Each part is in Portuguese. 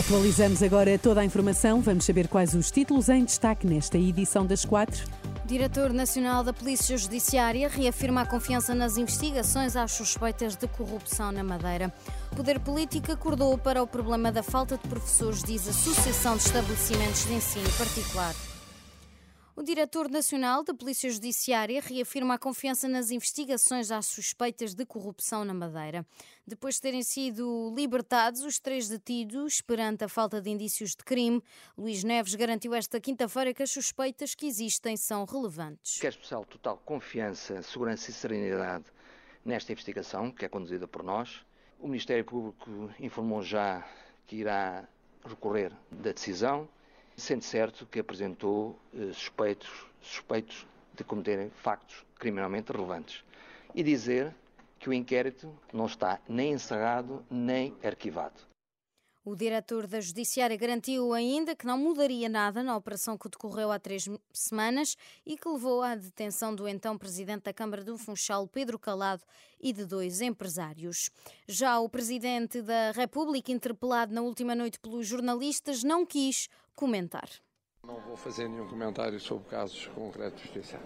Atualizamos agora toda a informação. Vamos saber quais os títulos em destaque nesta edição das quatro. Diretor Nacional da Polícia Judiciária reafirma a confiança nas investigações às suspeitas de corrupção na Madeira. Poder Político acordou para o problema da falta de professores, diz a Associação de Estabelecimentos de Ensino Particular. O diretor nacional da Polícia Judiciária reafirma a confiança nas investigações às suspeitas de corrupção na Madeira. Depois de terem sido libertados os três detidos perante a falta de indícios de crime, Luís Neves garantiu esta quinta-feira que as suspeitas que existem são relevantes. Quer especial total confiança, segurança e serenidade nesta investigação, que é conduzida por nós. O Ministério Público informou já que irá recorrer da decisão sendo certo que apresentou eh, suspeitos, suspeitos de cometerem factos criminalmente relevantes. E dizer que o inquérito não está nem encerrado nem arquivado. O diretor da Judiciária garantiu ainda que não mudaria nada na operação que decorreu há três semanas e que levou à detenção do então presidente da Câmara do Funchal, Pedro Calado, e de dois empresários. Já o presidente da República, interpelado na última noite pelos jornalistas, não quis comentar. Não vou fazer nenhum comentário sobre casos concretos de justiça.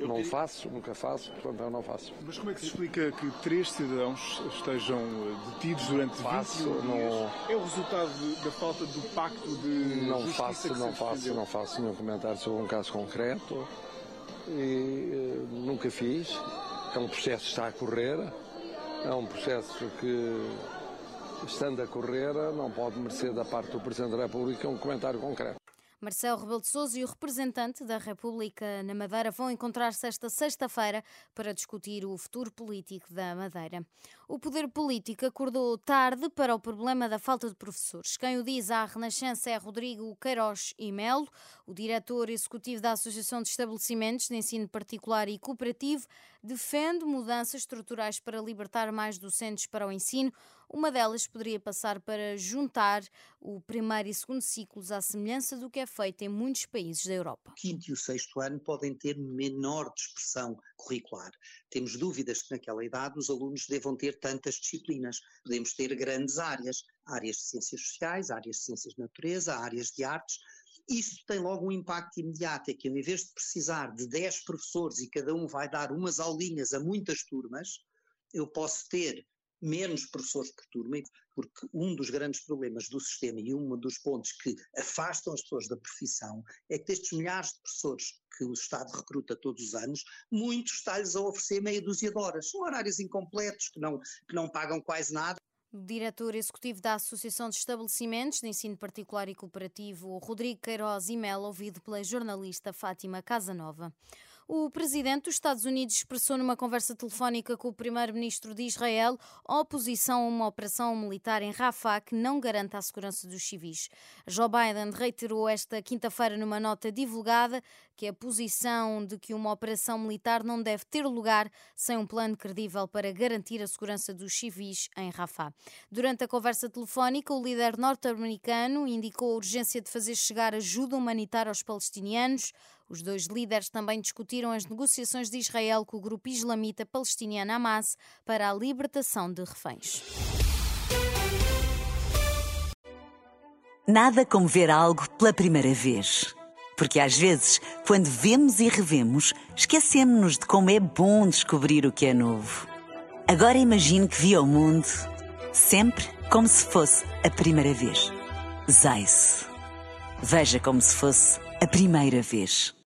Não faço, nunca faço, portanto eu não faço. Mas como é que se explica que três cidadãos estejam eh, detidos durante faço, 21 não... dias? É o resultado de, da falta do pacto de Não justiça faço, que não se faço, defendeu? não faço nenhum comentário sobre um caso concreto e eh, nunca fiz. É um processo que está a correr, é um processo que, estando a correr, não pode merecer da parte do Presidente da República um comentário concreto. Marcelo Rebelo de Sousa e o representante da República na Madeira vão encontrar-se esta sexta-feira para discutir o futuro político da Madeira. O poder político acordou tarde para o problema da falta de professores. Quem o diz à Renascença é Rodrigo Queiroz e Melo, o diretor executivo da Associação de Estabelecimentos de Ensino Particular e Cooperativo, defende mudanças estruturais para libertar mais docentes para o ensino. Uma delas poderia passar para juntar o primeiro e segundo ciclos à semelhança do que é feito em muitos países da Europa. O quinto e o sexto ano podem ter menor dispersão curricular. Temos dúvidas que naquela idade os alunos devam ter tantas disciplinas. Podemos ter grandes áreas, áreas de ciências sociais, áreas de ciências de natureza, áreas de artes. Isso tem logo um impacto imediato, é que em vez de precisar de 10 professores e cada um vai dar umas aulinhas a muitas turmas, eu posso ter menos professores por turma, porque um dos grandes problemas do sistema e um dos pontos que afastam as pessoas da profissão é que destes milhares de professores que o Estado recruta todos os anos, muitos está-lhes a oferecer meia dúzia de horas. São horários incompletos, que não, que não pagam quase nada. Diretor executivo da Associação de Estabelecimentos de Ensino Particular e Cooperativo, Rodrigo Queiroz e Melo, ouvido pela jornalista Fátima Casanova. O presidente dos Estados Unidos expressou numa conversa telefónica com o primeiro-ministro de Israel oposição a uma operação militar em Rafah que não garanta a segurança dos civis. Joe Biden reiterou esta quinta-feira numa nota divulgada que a posição de que uma operação militar não deve ter lugar sem um plano credível para garantir a segurança dos civis em Rafah. Durante a conversa telefónica, o líder norte-americano indicou a urgência de fazer chegar ajuda humanitária aos palestinianos. Os dois líderes também discutiram as negociações de Israel com o grupo islamita palestiniano Hamas para a libertação de reféns. Nada como ver algo pela primeira vez. Porque às vezes, quando vemos e revemos, esquecemos-nos de como é bom descobrir o que é novo. Agora imagine que viu o mundo sempre como se fosse a primeira vez. Zais. Veja como se fosse a primeira vez.